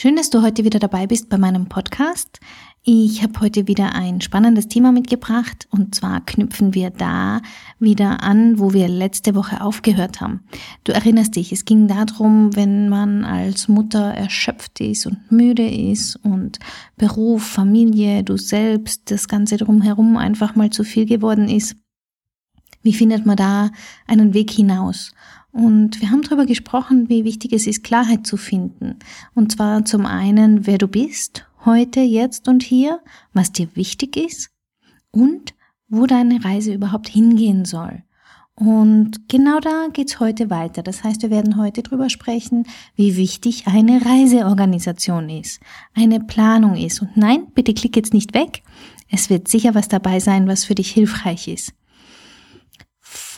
Schön, dass du heute wieder dabei bist bei meinem Podcast. Ich habe heute wieder ein spannendes Thema mitgebracht und zwar knüpfen wir da wieder an, wo wir letzte Woche aufgehört haben. Du erinnerst dich, es ging darum, wenn man als Mutter erschöpft ist und müde ist und Beruf, Familie, du selbst, das Ganze drumherum einfach mal zu viel geworden ist. Wie findet man da einen Weg hinaus? Und wir haben darüber gesprochen, wie wichtig es ist, Klarheit zu finden. Und zwar zum einen, wer du bist, heute, jetzt und hier, was dir wichtig ist und wo deine Reise überhaupt hingehen soll. Und genau da geht's heute weiter. Das heißt, wir werden heute drüber sprechen, wie wichtig eine Reiseorganisation ist, eine Planung ist. Und nein, bitte klick jetzt nicht weg. Es wird sicher was dabei sein, was für dich hilfreich ist.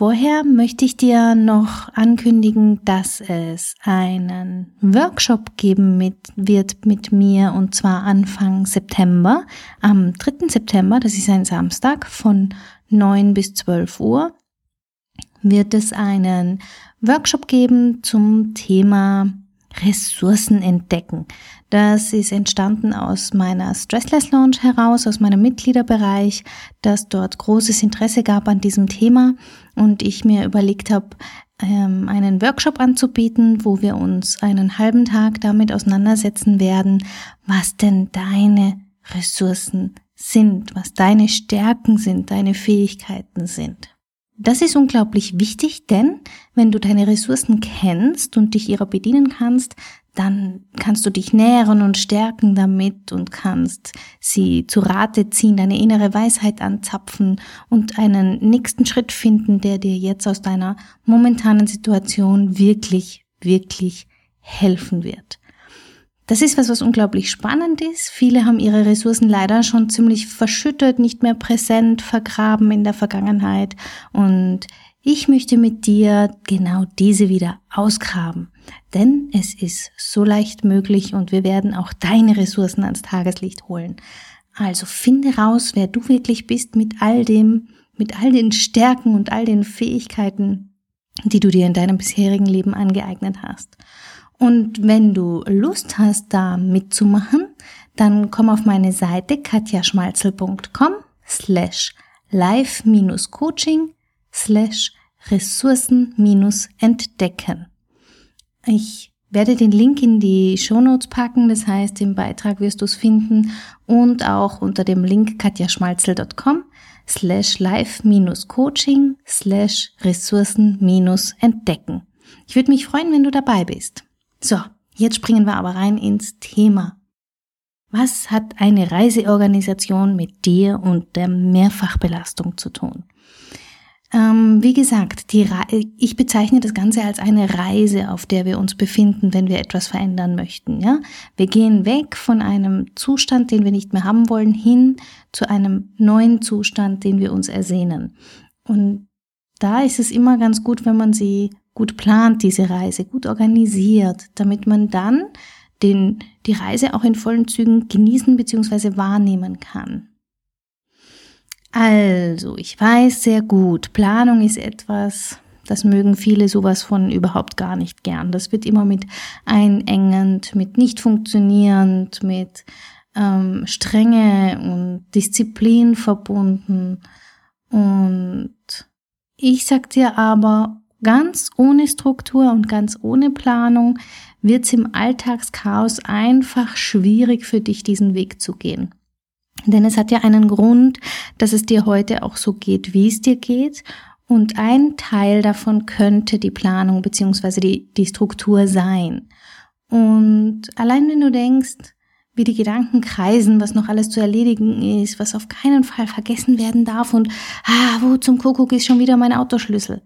Vorher möchte ich dir noch ankündigen, dass es einen Workshop geben mit, wird mit mir und zwar Anfang September, am 3. September, das ist ein Samstag von 9 bis 12 Uhr, wird es einen Workshop geben zum Thema Ressourcen entdecken. Das ist entstanden aus meiner Stressless Launch heraus, aus meinem Mitgliederbereich, dass dort großes Interesse gab an diesem Thema und ich mir überlegt habe, ähm, einen Workshop anzubieten, wo wir uns einen halben Tag damit auseinandersetzen werden, was denn deine Ressourcen sind, was deine Stärken sind, deine Fähigkeiten sind. Das ist unglaublich wichtig, denn wenn du deine Ressourcen kennst und dich ihrer bedienen kannst, dann kannst du dich nähren und stärken damit und kannst sie zu Rate ziehen, deine innere Weisheit anzapfen und einen nächsten Schritt finden, der dir jetzt aus deiner momentanen Situation wirklich, wirklich helfen wird. Das ist was, was unglaublich spannend ist. Viele haben ihre Ressourcen leider schon ziemlich verschüttet, nicht mehr präsent, vergraben in der Vergangenheit. Und ich möchte mit dir genau diese wieder ausgraben. Denn es ist so leicht möglich und wir werden auch deine Ressourcen ans Tageslicht holen. Also finde raus, wer du wirklich bist mit all dem, mit all den Stärken und all den Fähigkeiten, die du dir in deinem bisherigen Leben angeeignet hast. Und wenn du Lust hast, da mitzumachen, dann komm auf meine Seite katjaschmalzel.com slash live-coaching slash Ressourcen-entdecken. Ich werde den Link in die Shownotes packen, das heißt, im Beitrag wirst du es finden und auch unter dem Link katjaschmalzel.com slash live-coaching slash Ressourcen-entdecken. Ich würde mich freuen, wenn du dabei bist. So, jetzt springen wir aber rein ins Thema. Was hat eine Reiseorganisation mit dir und der Mehrfachbelastung zu tun? Ähm, wie gesagt, ich bezeichne das Ganze als eine Reise, auf der wir uns befinden, wenn wir etwas verändern möchten. Ja, wir gehen weg von einem Zustand, den wir nicht mehr haben wollen, hin zu einem neuen Zustand, den wir uns ersehnen. Und da ist es immer ganz gut, wenn man sie gut plant, diese Reise, gut organisiert, damit man dann den, die Reise auch in vollen Zügen genießen bzw. wahrnehmen kann. Also, ich weiß sehr gut, Planung ist etwas, das mögen viele sowas von überhaupt gar nicht gern. Das wird immer mit einengend, mit nicht funktionierend, mit ähm, Strenge und Disziplin verbunden. Und ich sag dir aber, ganz ohne Struktur und ganz ohne Planung wird es im Alltagschaos einfach schwierig für dich, diesen Weg zu gehen. Denn es hat ja einen Grund, dass es dir heute auch so geht, wie es dir geht. Und ein Teil davon könnte die Planung beziehungsweise die, die Struktur sein. Und allein wenn du denkst, wie die Gedanken kreisen, was noch alles zu erledigen ist, was auf keinen Fall vergessen werden darf und, ah, wo zum Kuckuck ist schon wieder mein Autoschlüssel.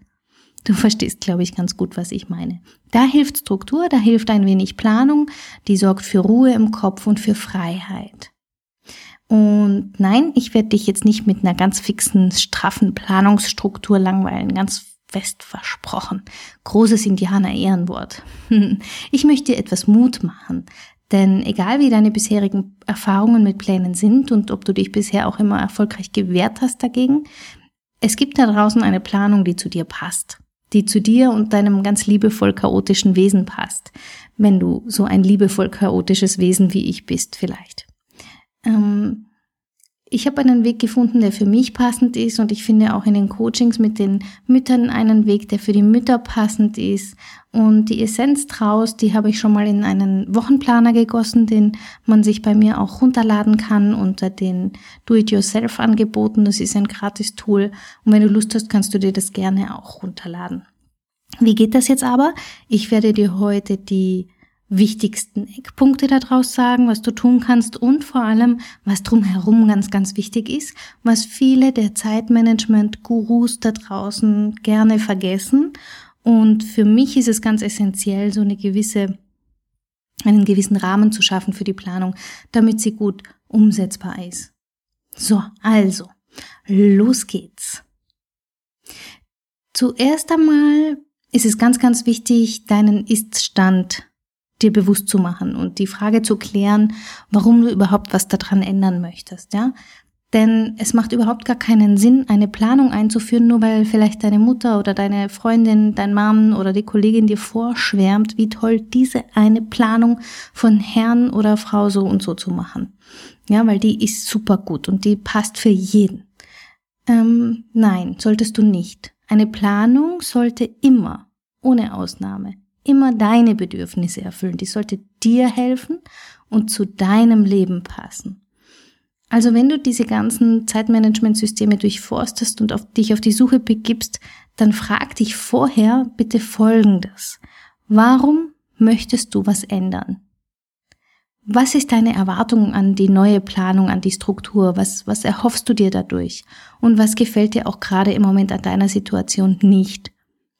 Du verstehst, glaube ich, ganz gut, was ich meine. Da hilft Struktur, da hilft ein wenig Planung, die sorgt für Ruhe im Kopf und für Freiheit. Und nein, ich werde dich jetzt nicht mit einer ganz fixen, straffen Planungsstruktur langweilen, ganz fest versprochen. Großes Indianer-Ehrenwort. Ich möchte dir etwas Mut machen, denn egal wie deine bisherigen Erfahrungen mit Plänen sind und ob du dich bisher auch immer erfolgreich gewehrt hast dagegen, es gibt da draußen eine Planung, die zu dir passt die zu dir und deinem ganz liebevoll chaotischen Wesen passt, wenn du so ein liebevoll chaotisches Wesen wie ich bist vielleicht. Ähm, ich habe einen Weg gefunden, der für mich passend ist und ich finde auch in den Coachings mit den Müttern einen Weg, der für die Mütter passend ist. Und die Essenz draus, die habe ich schon mal in einen Wochenplaner gegossen, den man sich bei mir auch runterladen kann unter den Do-it-yourself-Angeboten. Das ist ein gratis Tool und wenn du Lust hast, kannst du dir das gerne auch runterladen. Wie geht das jetzt aber? Ich werde dir heute die wichtigsten Eckpunkte daraus sagen, was du tun kannst und vor allem, was drumherum ganz, ganz wichtig ist, was viele der Zeitmanagement-Gurus da draußen gerne vergessen. Und für mich ist es ganz essentiell, so eine gewisse, einen gewissen Rahmen zu schaffen für die Planung, damit sie gut umsetzbar ist. So, also, los geht's. Zuerst einmal ist es ganz, ganz wichtig, deinen Ist-Stand dir bewusst zu machen und die Frage zu klären, warum du überhaupt was daran ändern möchtest, ja? Denn es macht überhaupt gar keinen Sinn, eine Planung einzuführen, nur weil vielleicht deine Mutter oder deine Freundin, dein Mann oder die Kollegin dir vorschwärmt, wie toll diese eine Planung von Herrn oder Frau so und so zu machen. Ja, weil die ist super gut und die passt für jeden. Ähm, nein, solltest du nicht. Eine Planung sollte immer, ohne Ausnahme, immer deine Bedürfnisse erfüllen. Die sollte dir helfen und zu deinem Leben passen. Also wenn du diese ganzen Zeitmanagementsysteme durchforstest und auf dich auf die Suche begibst, dann frag dich vorher bitte Folgendes. Warum möchtest du was ändern? Was ist deine Erwartung an die neue Planung, an die Struktur? Was, was erhoffst du dir dadurch? Und was gefällt dir auch gerade im Moment an deiner Situation nicht?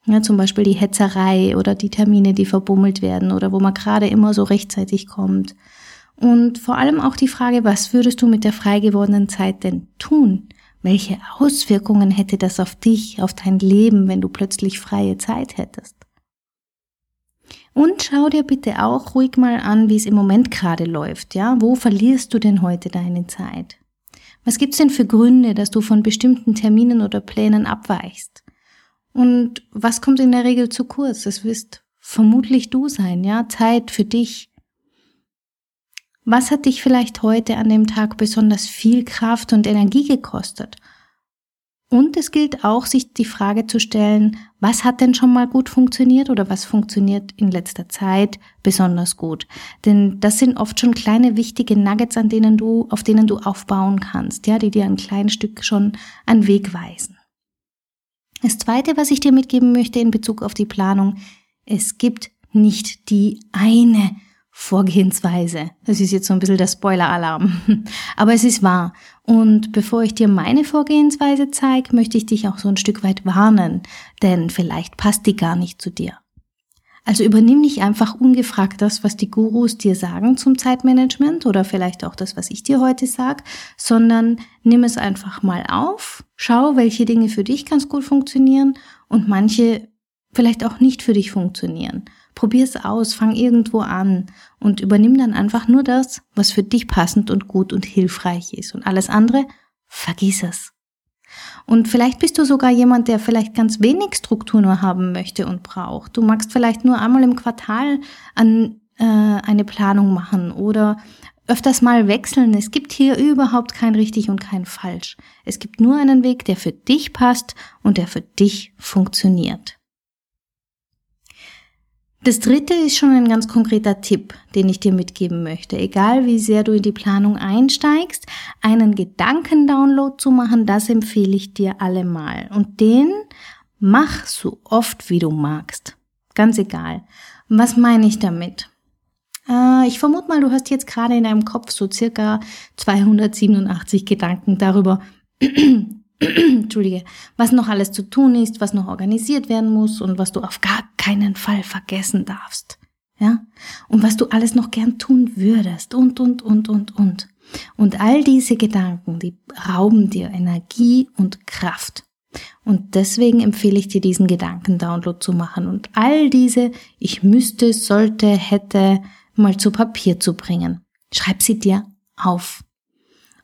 Ja, zum Beispiel die Hetzerei oder die Termine, die verbummelt werden oder wo man gerade immer so rechtzeitig kommt. Und vor allem auch die Frage, was würdest du mit der frei gewordenen Zeit denn tun? Welche Auswirkungen hätte das auf dich, auf dein Leben, wenn du plötzlich freie Zeit hättest? Und schau dir bitte auch ruhig mal an, wie es im Moment gerade läuft, ja? Wo verlierst du denn heute deine Zeit? Was gibt's denn für Gründe, dass du von bestimmten Terminen oder Plänen abweichst? Und was kommt in der Regel zu kurz? Das wirst vermutlich du sein, ja? Zeit für dich. Was hat dich vielleicht heute an dem Tag besonders viel Kraft und Energie gekostet? Und es gilt auch, sich die Frage zu stellen, was hat denn schon mal gut funktioniert oder was funktioniert in letzter Zeit besonders gut? Denn das sind oft schon kleine wichtige Nuggets, an denen du, auf denen du aufbauen kannst, ja, die dir ein kleines Stück schon einen Weg weisen. Das zweite, was ich dir mitgeben möchte in Bezug auf die Planung, es gibt nicht die eine Vorgehensweise. Das ist jetzt so ein bisschen der Spoiler-Alarm. Aber es ist wahr. Und bevor ich dir meine Vorgehensweise zeige, möchte ich dich auch so ein Stück weit warnen, denn vielleicht passt die gar nicht zu dir. Also übernimm nicht einfach ungefragt das, was die Gurus dir sagen zum Zeitmanagement oder vielleicht auch das, was ich dir heute sag, sondern nimm es einfach mal auf, schau, welche Dinge für dich ganz gut funktionieren und manche vielleicht auch nicht für dich funktionieren. Probier es aus, fang irgendwo an und übernimm dann einfach nur das, was für dich passend und gut und hilfreich ist und alles andere, vergiss es. Und vielleicht bist du sogar jemand, der vielleicht ganz wenig Struktur nur haben möchte und braucht. Du magst vielleicht nur einmal im Quartal an, äh, eine Planung machen oder öfters mal wechseln. Es gibt hier überhaupt kein richtig und kein falsch. Es gibt nur einen Weg, der für dich passt und der für dich funktioniert. Das dritte ist schon ein ganz konkreter Tipp, den ich dir mitgeben möchte. Egal wie sehr du in die Planung einsteigst, einen Gedankendownload zu machen, das empfehle ich dir allemal. Und den mach so oft wie du magst. Ganz egal. Was meine ich damit? Äh, ich vermute mal, du hast jetzt gerade in deinem Kopf so circa 287 Gedanken darüber, Entschuldige, was noch alles zu tun ist, was noch organisiert werden muss und was du auf gar keinen Fall vergessen darfst. Ja? Und was du alles noch gern tun würdest und, und, und, und, und. Und all diese Gedanken, die rauben dir Energie und Kraft. Und deswegen empfehle ich dir, diesen Gedankendownload zu machen und all diese ich müsste, sollte, hätte mal zu Papier zu bringen. Schreib sie dir auf.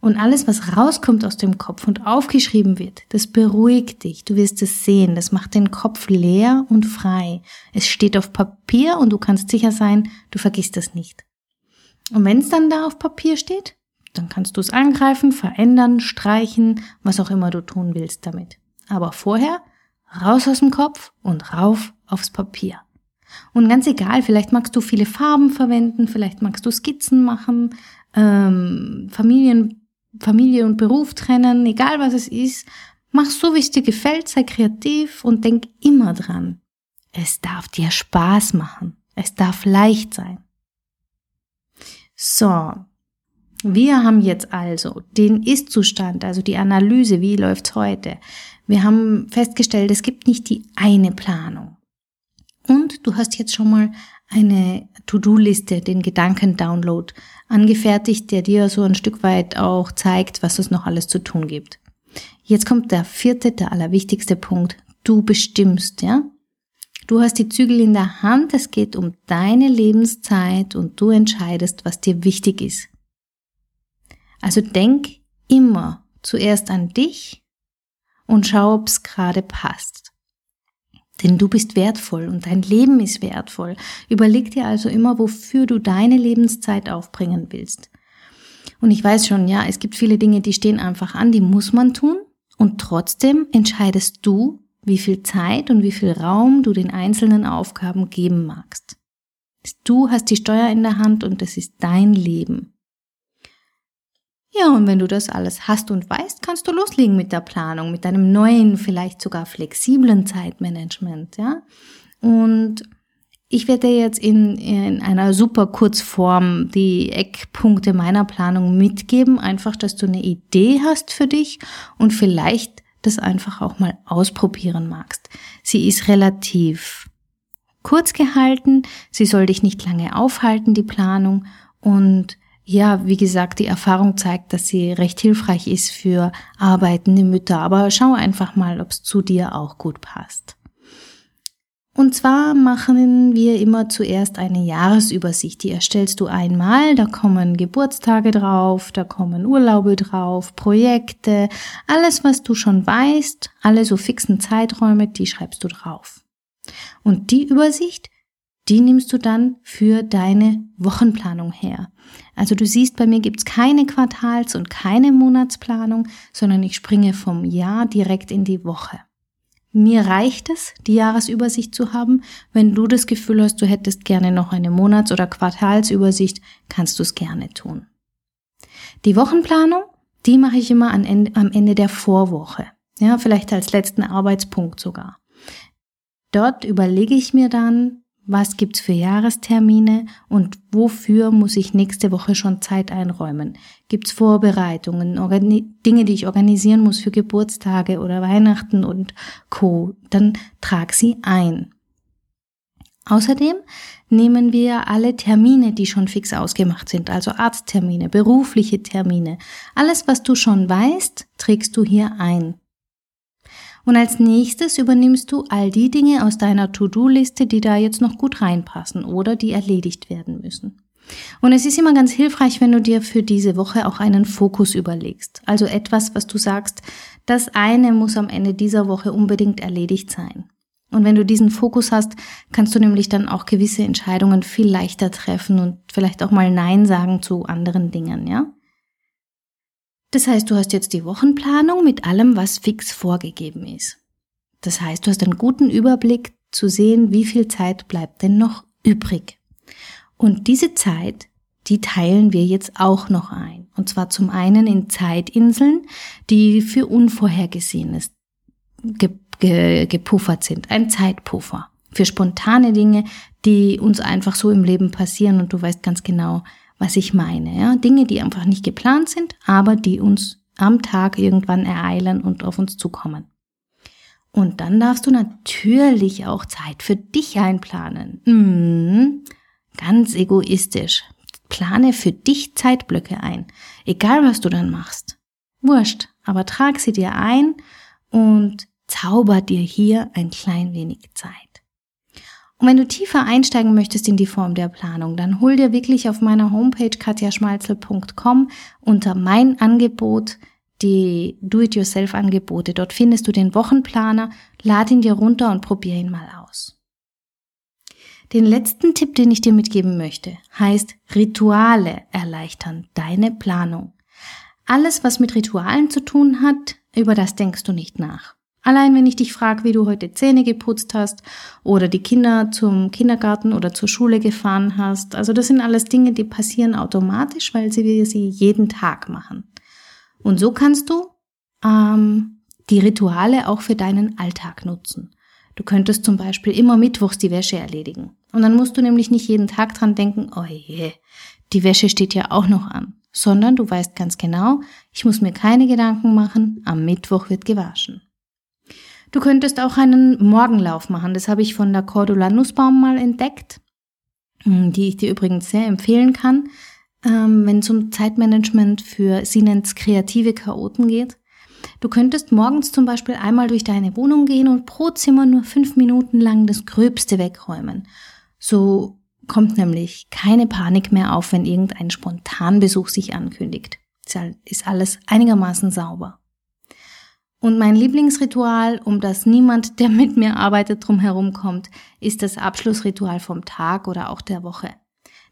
Und alles, was rauskommt aus dem Kopf und aufgeschrieben wird, das beruhigt dich. Du wirst es sehen. Das macht den Kopf leer und frei. Es steht auf Papier und du kannst sicher sein, du vergisst es nicht. Und wenn es dann da auf Papier steht, dann kannst du es angreifen, verändern, streichen, was auch immer du tun willst damit. Aber vorher raus aus dem Kopf und rauf aufs Papier. Und ganz egal, vielleicht magst du viele Farben verwenden, vielleicht magst du Skizzen machen, ähm, Familien, Familie und Beruf trennen, egal was es ist, mach so, wie es dir gefällt, sei kreativ und denk immer dran. Es darf dir Spaß machen. Es darf leicht sein. So, wir haben jetzt also den Ist-Zustand, also die Analyse, wie läuft's heute. Wir haben festgestellt, es gibt nicht die eine Planung. Und du hast jetzt schon mal eine To-Do-Liste, den Gedanken-Download angefertigt, der dir so ein Stück weit auch zeigt, was es noch alles zu tun gibt. Jetzt kommt der vierte, der allerwichtigste Punkt. Du bestimmst, ja? Du hast die Zügel in der Hand, es geht um deine Lebenszeit und du entscheidest, was dir wichtig ist. Also denk immer zuerst an dich und schau, ob's gerade passt. Denn du bist wertvoll und dein Leben ist wertvoll. Überleg dir also immer, wofür du deine Lebenszeit aufbringen willst. Und ich weiß schon, ja, es gibt viele Dinge, die stehen einfach an, die muss man tun. Und trotzdem entscheidest du, wie viel Zeit und wie viel Raum du den einzelnen Aufgaben geben magst. Du hast die Steuer in der Hand und es ist dein Leben. Ja, und wenn du das alles hast und weißt, kannst du loslegen mit der Planung, mit deinem neuen, vielleicht sogar flexiblen Zeitmanagement, ja. Und ich werde jetzt in, in einer super Kurzform die Eckpunkte meiner Planung mitgeben, einfach, dass du eine Idee hast für dich und vielleicht das einfach auch mal ausprobieren magst. Sie ist relativ kurz gehalten, sie soll dich nicht lange aufhalten, die Planung, und ja, wie gesagt, die Erfahrung zeigt, dass sie recht hilfreich ist für arbeitende Mütter. Aber schau einfach mal, ob es zu dir auch gut passt. Und zwar machen wir immer zuerst eine Jahresübersicht. Die erstellst du einmal, da kommen Geburtstage drauf, da kommen Urlaube drauf, Projekte, alles, was du schon weißt, alle so fixen Zeiträume, die schreibst du drauf. Und die Übersicht, die nimmst du dann für deine Wochenplanung her. Also du siehst, bei mir gibt's keine Quartals- und keine Monatsplanung, sondern ich springe vom Jahr direkt in die Woche. Mir reicht es, die Jahresübersicht zu haben. Wenn du das Gefühl hast, du hättest gerne noch eine Monats- oder Quartalsübersicht, kannst du es gerne tun. Die Wochenplanung, die mache ich immer am Ende der Vorwoche. Ja, vielleicht als letzten Arbeitspunkt sogar. Dort überlege ich mir dann, was gibt's für Jahrestermine und wofür muss ich nächste Woche schon Zeit einräumen? Gibt's Vorbereitungen, Dinge, die ich organisieren muss für Geburtstage oder Weihnachten und Co. Dann trag sie ein. Außerdem nehmen wir alle Termine, die schon fix ausgemacht sind, also Arzttermine, berufliche Termine. Alles, was du schon weißt, trägst du hier ein. Und als nächstes übernimmst du all die Dinge aus deiner To-Do-Liste, die da jetzt noch gut reinpassen oder die erledigt werden müssen. Und es ist immer ganz hilfreich, wenn du dir für diese Woche auch einen Fokus überlegst. Also etwas, was du sagst, das eine muss am Ende dieser Woche unbedingt erledigt sein. Und wenn du diesen Fokus hast, kannst du nämlich dann auch gewisse Entscheidungen viel leichter treffen und vielleicht auch mal Nein sagen zu anderen Dingen, ja? Das heißt, du hast jetzt die Wochenplanung mit allem, was fix vorgegeben ist. Das heißt, du hast einen guten Überblick zu sehen, wie viel Zeit bleibt denn noch übrig. Und diese Zeit, die teilen wir jetzt auch noch ein. Und zwar zum einen in Zeitinseln, die für Unvorhergesehenes ge ge gepuffert sind. Ein Zeitpuffer. Für spontane Dinge, die uns einfach so im Leben passieren und du weißt ganz genau, was ich meine. Ja? Dinge, die einfach nicht geplant sind, aber die uns am Tag irgendwann ereilen und auf uns zukommen. Und dann darfst du natürlich auch Zeit für dich einplanen. Hm, ganz egoistisch. Plane für dich Zeitblöcke ein. Egal was du dann machst. Wurscht, aber trag sie dir ein und zauber dir hier ein klein wenig Zeit. Und wenn du tiefer einsteigen möchtest in die Form der Planung, dann hol dir wirklich auf meiner Homepage katjaschmalzel.com unter mein Angebot die Do-it-yourself-Angebote. Dort findest du den Wochenplaner, lad ihn dir runter und probier ihn mal aus. Den letzten Tipp, den ich dir mitgeben möchte, heißt Rituale erleichtern deine Planung. Alles, was mit Ritualen zu tun hat, über das denkst du nicht nach. Allein wenn ich dich frage, wie du heute Zähne geputzt hast oder die Kinder zum Kindergarten oder zur Schule gefahren hast. Also das sind alles Dinge, die passieren automatisch, weil sie sie jeden Tag machen. Und so kannst du ähm, die Rituale auch für deinen Alltag nutzen. Du könntest zum Beispiel immer mittwochs die Wäsche erledigen. Und dann musst du nämlich nicht jeden Tag dran denken, oh je, die Wäsche steht ja auch noch an. Sondern du weißt ganz genau, ich muss mir keine Gedanken machen, am Mittwoch wird gewaschen. Du könntest auch einen Morgenlauf machen. Das habe ich von der Cordula Nussbaum mal entdeckt, die ich dir übrigens sehr empfehlen kann ähm, wenn es um Zeitmanagement für sie nennt's kreative Chaoten geht. Du könntest morgens zum Beispiel einmal durch deine Wohnung gehen und pro Zimmer nur fünf Minuten lang das Gröbste wegräumen. So kommt nämlich keine Panik mehr auf, wenn irgendein Spontanbesuch sich ankündigt. Ist alles einigermaßen sauber. Und mein Lieblingsritual, um das niemand, der mit mir arbeitet, drumherum kommt, ist das Abschlussritual vom Tag oder auch der Woche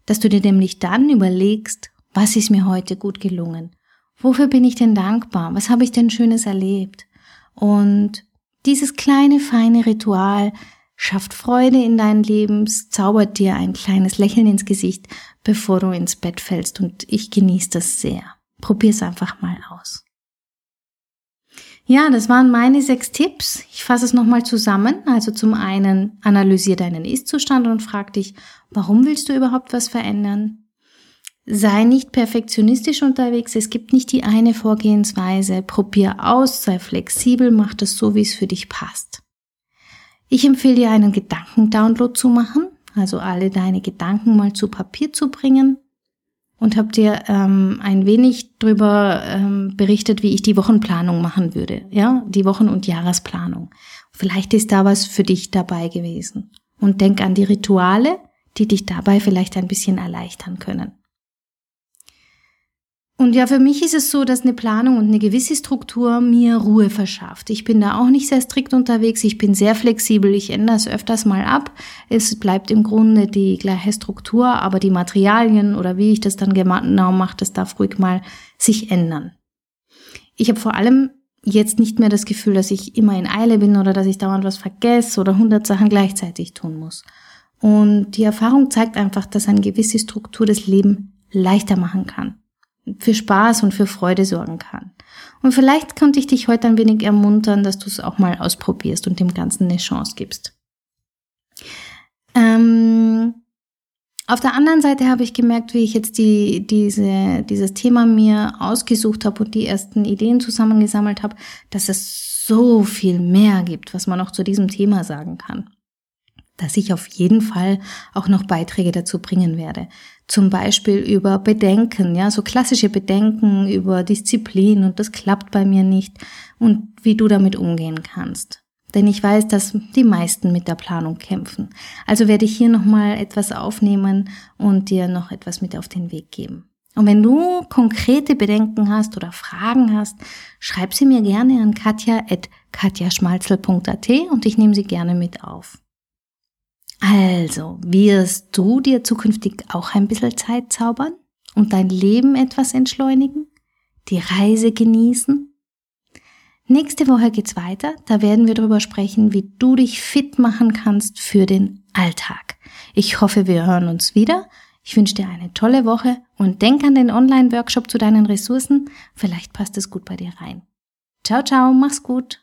dass du dir nämlich dann überlegst, was ist mir heute gut gelungen? Wofür bin ich denn dankbar? Was habe ich denn Schönes erlebt? Und dieses kleine, feine Ritual schafft Freude in dein Leben, zaubert dir ein kleines Lächeln ins Gesicht, bevor du ins Bett fällst. Und ich genieße das sehr. Probier's einfach mal aus. Ja, das waren meine sechs Tipps. Ich fasse es nochmal zusammen. Also zum einen analysier deinen Ist-Zustand und frag dich, warum willst du überhaupt was verändern? Sei nicht perfektionistisch unterwegs. Es gibt nicht die eine Vorgehensweise. Probier aus, sei flexibel, mach das so, wie es für dich passt. Ich empfehle dir einen Gedankendownload zu machen, also alle deine Gedanken mal zu Papier zu bringen und habe dir ähm, ein wenig drüber ähm, berichtet, wie ich die Wochenplanung machen würde, ja, die Wochen- und Jahresplanung. Vielleicht ist da was für dich dabei gewesen. Und denk an die Rituale, die dich dabei vielleicht ein bisschen erleichtern können. Und ja, für mich ist es so, dass eine Planung und eine gewisse Struktur mir Ruhe verschafft. Ich bin da auch nicht sehr strikt unterwegs. Ich bin sehr flexibel. Ich ändere es öfters mal ab. Es bleibt im Grunde die gleiche Struktur, aber die Materialien oder wie ich das dann genau mache, das darf ruhig mal sich ändern. Ich habe vor allem jetzt nicht mehr das Gefühl, dass ich immer in Eile bin oder dass ich dauernd was vergesse oder hundert Sachen gleichzeitig tun muss. Und die Erfahrung zeigt einfach, dass eine gewisse Struktur das Leben leichter machen kann für Spaß und für Freude sorgen kann. Und vielleicht konnte ich dich heute ein wenig ermuntern, dass du es auch mal ausprobierst und dem Ganzen eine Chance gibst. Ähm, auf der anderen Seite habe ich gemerkt, wie ich jetzt die, diese, dieses Thema mir ausgesucht habe und die ersten Ideen zusammengesammelt habe, dass es so viel mehr gibt, was man auch zu diesem Thema sagen kann dass ich auf jeden Fall auch noch Beiträge dazu bringen werde. Zum Beispiel über Bedenken, ja, so klassische Bedenken über Disziplin und das klappt bei mir nicht und wie du damit umgehen kannst. Denn ich weiß, dass die meisten mit der Planung kämpfen. Also werde ich hier nochmal etwas aufnehmen und dir noch etwas mit auf den Weg geben. Und wenn du konkrete Bedenken hast oder Fragen hast, schreib sie mir gerne an katja.katjaschmalzel.at und ich nehme sie gerne mit auf. Also, wirst du dir zukünftig auch ein bisschen Zeit zaubern und dein Leben etwas entschleunigen? Die Reise genießen? Nächste Woche geht's weiter. Da werden wir darüber sprechen, wie du dich fit machen kannst für den Alltag. Ich hoffe, wir hören uns wieder. Ich wünsche dir eine tolle Woche und denk an den Online-Workshop zu deinen Ressourcen. Vielleicht passt es gut bei dir rein. Ciao, ciao, mach's gut.